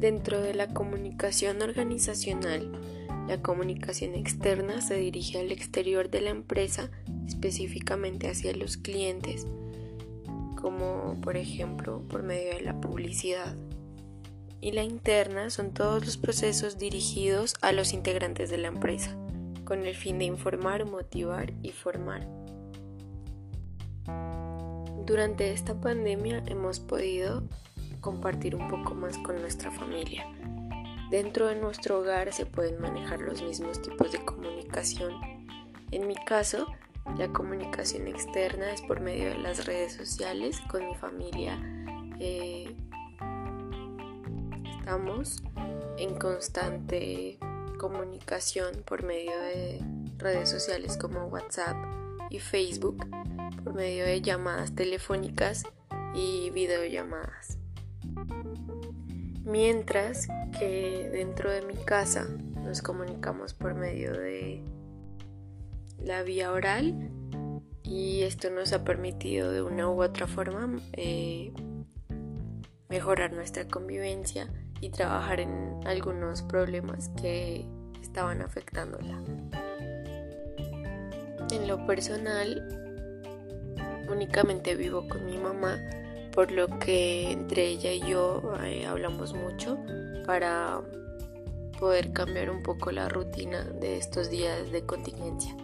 Dentro de la comunicación organizacional, la comunicación externa se dirige al exterior de la empresa, específicamente hacia los clientes, como por ejemplo por medio de la publicidad. Y la interna son todos los procesos dirigidos a los integrantes de la empresa, con el fin de informar, motivar y formar. Durante esta pandemia hemos podido compartir un poco más con nuestra familia Dentro de nuestro hogar se pueden manejar los mismos tipos de comunicación. En mi caso, la comunicación externa es por medio de las redes sociales con mi familia. Eh, estamos en constante comunicación por medio de redes sociales como WhatsApp y Facebook, por medio de llamadas telefónicas y videollamadas. Mientras que dentro de mi casa nos comunicamos por medio de la vía oral y esto nos ha permitido de una u otra forma eh, mejorar nuestra convivencia y trabajar en algunos problemas que estaban afectándola. En lo personal, únicamente vivo con mi mamá por lo que entre ella y yo eh, hablamos mucho para poder cambiar un poco la rutina de estos días de contingencia.